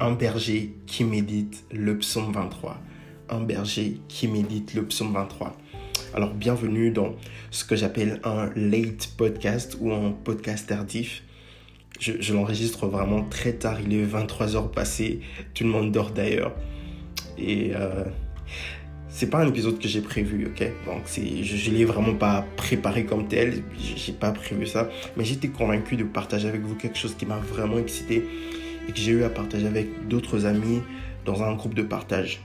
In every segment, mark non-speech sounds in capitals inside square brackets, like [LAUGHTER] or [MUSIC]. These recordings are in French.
un berger qui médite le psaume 23. Un berger qui médite le psaume 23. Alors, bienvenue dans ce que j'appelle un late podcast ou un podcast tardif. Je, l'enregistre vraiment très tard, il est 23 heures passées, tout le monde dort d'ailleurs. Et euh, c'est pas un épisode que j'ai prévu, ok? Donc je, ne l'ai vraiment pas préparé comme tel, j'ai pas prévu ça, mais j'étais convaincu de partager avec vous quelque chose qui m'a vraiment excité et que j'ai eu à partager avec d'autres amis dans un groupe de partage.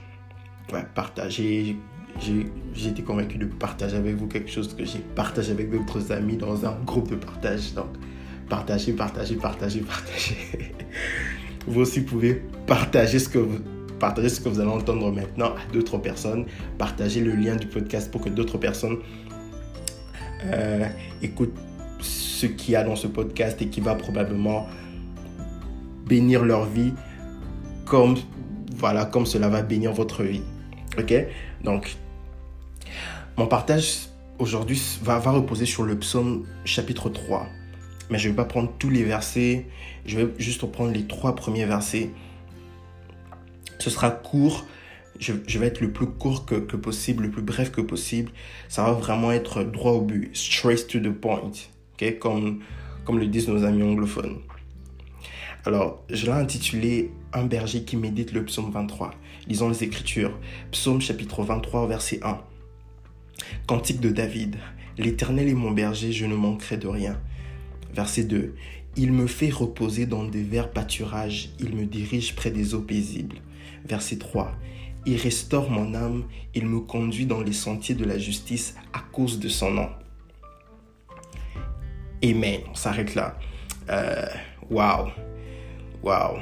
Ouais, partager, j'ai été convaincu de partager avec vous quelque chose que j'ai partagé avec d'autres amis dans un groupe de partage. Donc, partagez, partagez, partagez, partagez. [LAUGHS] vous aussi pouvez partager ce que vous, partagez ce que vous allez entendre maintenant à d'autres personnes. Partagez le lien du podcast pour que d'autres personnes euh, écoutent ce qu'il y a dans ce podcast et qui va probablement bénir leur vie comme, voilà, comme cela va bénir votre vie. Ok? Donc, mon partage aujourd'hui va, va reposer sur le psaume chapitre 3. Mais je ne vais pas prendre tous les versets, je vais juste prendre les trois premiers versets ce sera court. Je, vais être le plus court que, possible, le plus bref que possible. Ça va vraiment être droit au but, straight to the point, ok? Comme, comme le disent nos amis anglophones. Alors, je l'ai intitulé Un berger qui médite le psaume 23. Lisons les Écritures. Psaume chapitre 23, verset 1. Cantique de David. L'Éternel est mon berger, je ne manquerai de rien. Verset 2. Il me fait reposer dans des verts pâturages, il me dirige près des eaux paisibles. Verset 3. Il restaure mon âme, il me conduit dans les sentiers de la justice à cause de son nom. Amen. On s'arrête là. Euh, waouh. Waouh.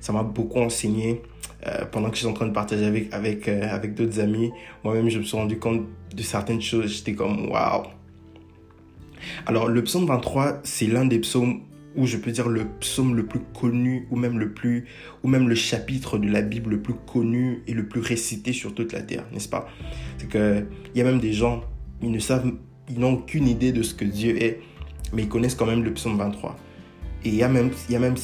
Ça m'a beaucoup enseigné. Euh, pendant que je suis en train de partager avec, avec, euh, avec d'autres amis, moi-même, je me suis rendu compte de certaines choses. J'étais comme waouh. Alors, le psaume 23, c'est l'un des psaumes ou je peux dire le psaume le plus connu, ou même le plus, ou même le chapitre de la Bible le plus connu et le plus récité sur toute la terre, n'est-ce pas? C'est que il y a même des gens, ils ne savent, ils n'ont aucune idée de ce que Dieu est, mais ils connaissent quand même le psaume 23. Et il y il y a même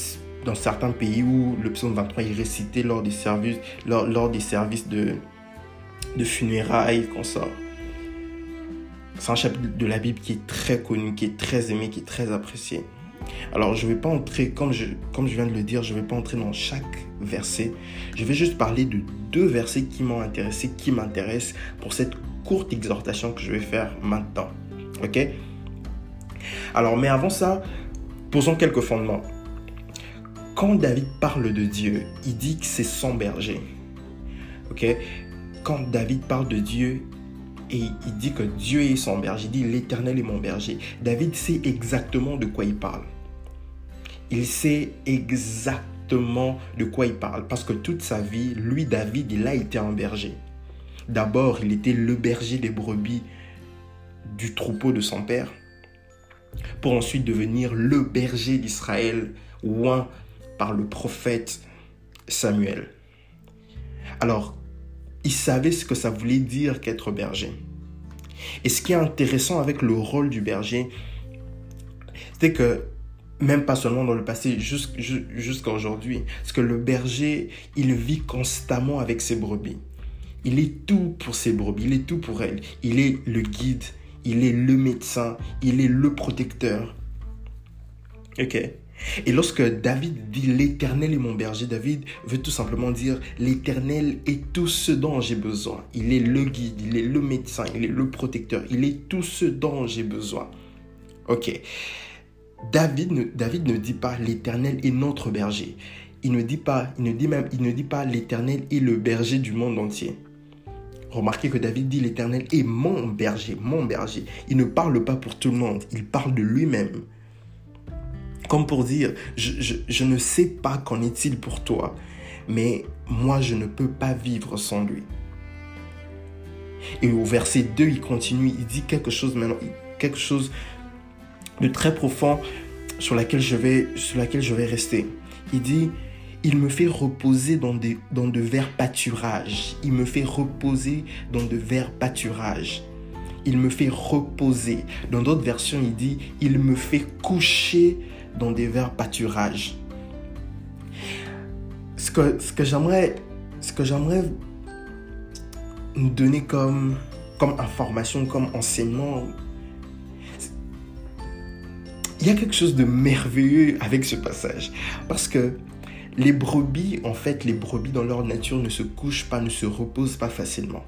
dans certains pays où le psaume 23 est récité lors des services, lors, lors des services de, de funérailles qu'on sort. C'est un chapitre de la Bible qui est très connu, qui est très aimé, qui est très apprécié. Alors, je ne vais pas entrer, comme je, comme je viens de le dire, je ne vais pas entrer dans chaque verset. Je vais juste parler de deux versets qui m'ont intéressé, qui m'intéressent pour cette courte exhortation que je vais faire maintenant. Ok? Alors, mais avant ça, posons quelques fondements. Quand David parle de Dieu, il dit que c'est son berger. Ok? Quand David parle de Dieu, et il dit que Dieu est son berger. Il dit l'Éternel est mon berger. David sait exactement de quoi il parle. Il sait exactement de quoi il parle parce que toute sa vie, lui, David, il a été un berger. D'abord, il était le berger des brebis du troupeau de son père pour ensuite devenir le berger d'Israël, oint par le prophète Samuel. Alors, il savait ce que ça voulait dire qu'être berger. Et ce qui est intéressant avec le rôle du berger, c'est que même pas seulement dans le passé, jusqu'à aujourd'hui, c'est que le berger, il vit constamment avec ses brebis. Il est tout pour ses brebis, il est tout pour elles. Il est le guide, il est le médecin, il est le protecteur. Ok? Et lorsque David dit l'Éternel est mon berger, David veut tout simplement dire l'Éternel est tout ce dont j'ai besoin. Il est le guide, il est le médecin, il est le protecteur, il est tout ce dont j'ai besoin. Ok. David ne, David ne dit pas l'Éternel est notre berger. Il ne dit pas, il ne dit même, il ne dit pas l'Éternel est le berger du monde entier. Remarquez que David dit l'Éternel est mon berger, mon berger. Il ne parle pas pour tout le monde, il parle de lui-même. Comme pour dire, je, ne sais pas qu'en est-il pour toi, mais moi je ne peux pas vivre sans lui. Et au verset 2, il continue, il dit quelque chose maintenant, quelque chose de très profond sur laquelle je vais, sur laquelle je vais rester. Il dit, il me fait reposer dans, dans de verts pâturages. Il me fait reposer dans de verts pâturages. Il me fait reposer. Dans d'autres versions, il dit, il me fait coucher dans des verts pâturages. ce que, ce que j'aimerais ce que j'aimerais nous donner comme, comme information, comme enseignement, il y a quelque chose de merveilleux avec ce passage. Parce que les brebis, en fait, les brebis dans leur nature ne se couchent pas, ne se reposent pas facilement.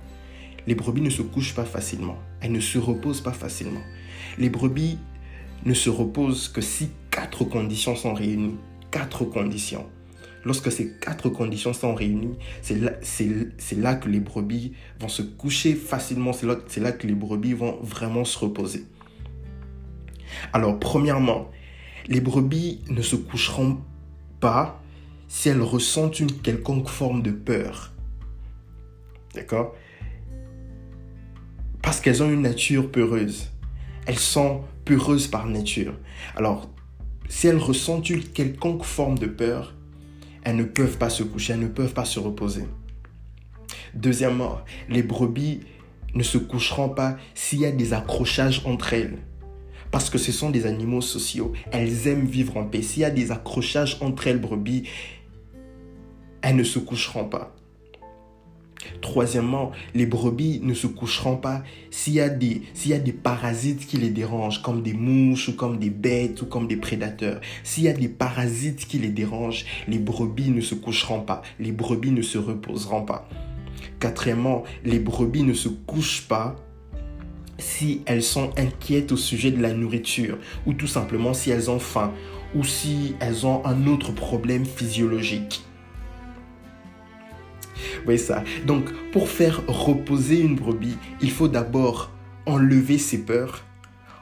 Les brebis ne se couchent pas facilement. Elles ne se reposent pas facilement. Les brebis ne se reposent que si quatre conditions sont réunies. Quatre conditions. Lorsque ces quatre conditions sont réunies, c'est là, là, que les brebis vont se coucher facilement. C'est là, là que les brebis vont vraiment se reposer. Alors, premièrement, les brebis ne se coucheront pas si elles ressentent une quelconque forme de peur. D'accord? Parce qu'elles ont une nature peureuse. Elles sont peureuses par nature. Alors, si elles ressentent une quelconque forme de peur, elles ne peuvent pas se coucher, elles ne peuvent pas se reposer. Deuxièmement, les brebis ne se coucheront pas s'il y a des accrochages entre elles. Parce que ce sont des animaux sociaux. Elles aiment vivre en paix. S'il y a des accrochages entre elles, brebis, elles ne se coucheront pas. Troisièmement, les brebis ne se coucheront pas s'il y, a des, parasites qui les dérangent, comme des mouches ou comme des bêtes ou comme des prédateurs. S'il y a des parasites qui les dérangent, les brebis ne se coucheront pas, les brebis ne se reposeront pas. Quatrièmement, les brebis ne se couchent pas si elles sont inquiètes au sujet de la nourriture ou tout simplement si elles ont faim ou si elles ont un autre problème physiologique. Oui, ça. Donc, pour faire reposer une brebis, il faut d'abord enlever ses peurs,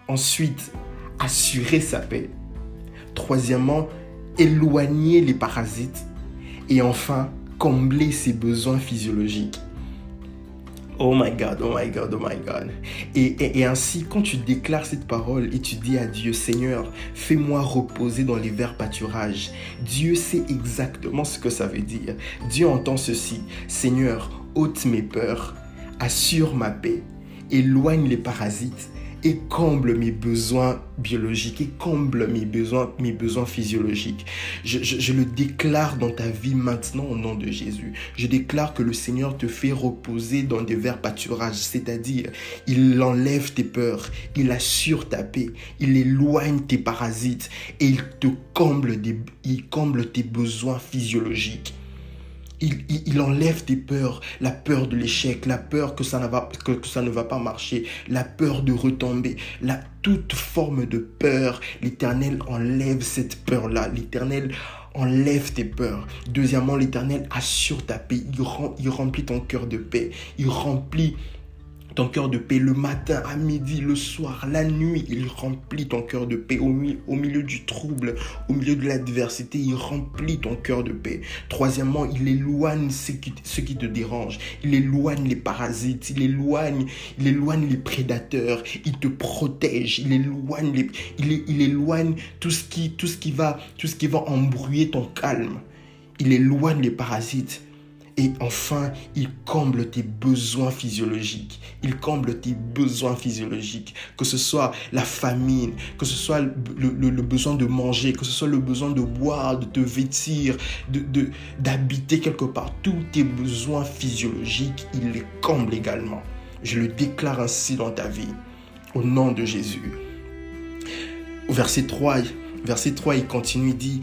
ensuite assurer sa paix, troisièmement éloigner les parasites et enfin combler ses besoins physiologiques. Oh my God, oh my God, oh my God. Et, ainsi, quand tu déclares cette parole et tu dis à Dieu, Seigneur, fais-moi reposer dans les verts pâturages, Dieu sait exactement ce que ça veut dire. Dieu entend ceci, Seigneur, ôte mes peurs, assure ma paix, éloigne les parasites et comble mes besoins biologiques et comble mes besoins, mes besoins physiologiques. Je, le déclare dans ta vie maintenant au nom de Jésus. Je déclare que le Seigneur te fait reposer dans des verts pâturages, c'est-à-dire il enlève tes peurs, il assure ta paix, il éloigne tes parasites et il te comble, des, il comble tes besoins physiologiques. Il, enlève tes peurs, la peur de l'échec, la peur que ça, ne va, pas marcher, la peur de retomber, la, toute forme de peur. L'Éternel enlève cette peur-là. L'Éternel enlève tes peurs. Deuxièmement, l'Éternel assure ta paix. Il remplit ton cœur de paix. Il remplit ton cœur de paix le matin, à midi, le soir, la nuit. Il remplit ton cœur de paix au, milieu du trouble, au milieu de l'adversité. Il remplit ton cœur de paix. Troisièmement, il éloigne ce qui, te dérange. Il éloigne les parasites. Il éloigne, il éloigne les prédateurs. Il te protège. Il éloigne, les, il, éloigne tout ce, qui, tout, ce qui va, tout ce qui va embrouiller ton calme. Il éloigne les parasites. Et enfin, il comble tes besoins physiologiques. Il comble tes besoins physiologiques. Que ce soit la famine, que ce soit le, besoin de manger, que ce soit le besoin de boire, de te vêtir, d'habiter de, quelque part. Tous tes besoins physiologiques, il les comble également. Je le déclare ainsi dans ta vie. Au nom de Jésus. Au verset 3, verset 3, il continue, il dit,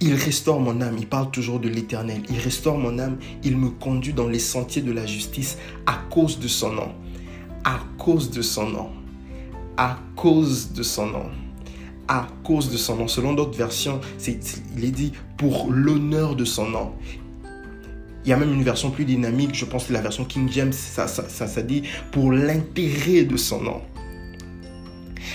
il restaure mon âme, il parle toujours de l'éternel. Il restaure mon âme, il me conduit dans les sentiers de la justice à cause de son nom. À cause de son nom. À cause de son nom. À cause de son nom. Selon d'autres versions, il est dit pour l'honneur de son nom. Il y a même une version plus dynamique, je pense que la version King James, ça dit pour l'intérêt de son nom.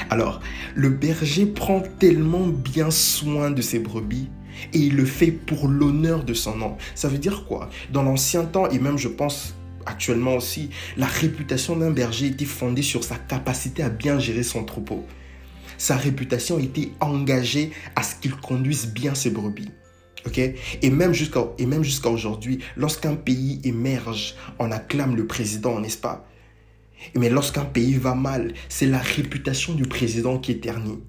Alors, le berger prend tellement bien soin de ses brebis et il le fait pour l'honneur de son nom. Ça veut dire quoi? Dans l'ancien temps, et même je pense actuellement aussi, la réputation d'un berger était fondée sur sa capacité à bien gérer son troupeau. Sa réputation était engagée à ce qu'il conduise bien ses brebis. Et même jusqu'à jusqu'à aujourd'hui, lorsqu'un pays émerge, on acclame le président, n'est-ce pas? Mais lorsqu'un pays va mal, c'est la réputation du président qui est ternie.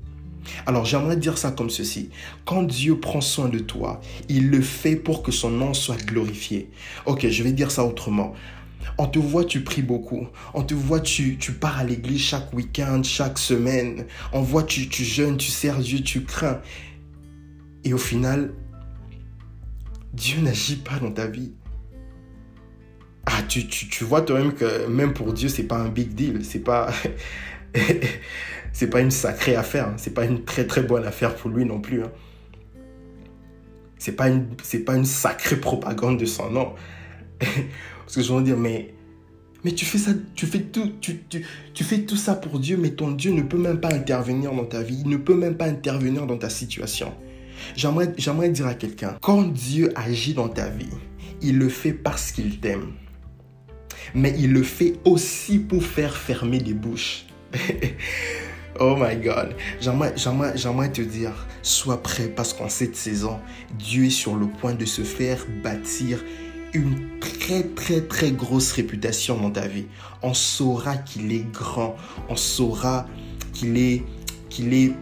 Alors j'aimerais dire ça comme ceci. Quand Dieu prend soin de toi, il le fait pour que son nom soit glorifié. Ok, je vais dire ça autrement. On te voit, tu pries beaucoup. On te voit, tu, pars à l'église chaque week-end, chaque semaine. On voit, tu, tu jeûnes, tu sers Dieu, tu crains. Et au final, Dieu n'agit pas dans ta vie. Ah, tu, tu, tu vois toi-même que même pour Dieu, c'est pas un big deal. C'est pas. [LAUGHS] c'est pas une sacrée affaire. Hein. C'est pas une très très bonne affaire pour lui non plus. Hein. C'est pas une c'est pas une sacrée propagande de son nom. [LAUGHS] Parce que je veux dire, mais mais tu fais ça, tu fais tout, tu, tu, tu fais tout ça pour Dieu, mais ton Dieu ne peut même pas intervenir dans ta vie, il ne peut même pas intervenir dans ta situation. J'aimerais, j'aimerais dire à quelqu'un, quand Dieu agit dans ta vie, il le fait parce qu'il t'aime. Mais il le fait aussi pour faire fermer des bouches. [LAUGHS] oh my God. J'aimerais, te dire, sois prêt parce qu'en cette saison, Dieu est sur le point de se faire bâtir une très très très grosse réputation dans ta vie. On saura qu'il est grand, on saura qu'il est qu'il est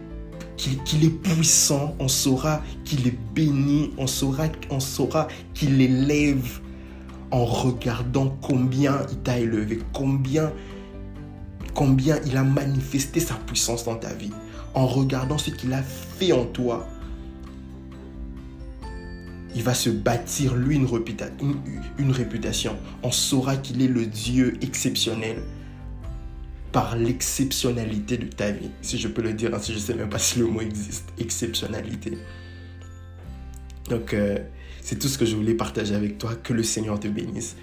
qu'il est puissant, on saura qu'il est béni, on saura on saura qu'il élève en regardant combien il t'a élevé, combien combien il a manifesté sa puissance dans ta vie, en regardant ce qu'il a fait en toi. Il va se bâtir, lui, une, réputation. On saura qu'il est le Dieu exceptionnel par l'exceptionnalité de ta vie. Si je peux le dire ainsi, je ne sais même pas si le mot existe. Exceptionnalité. Donc, euh, c'est tout ce que je voulais partager avec toi. Que le Seigneur te bénisse.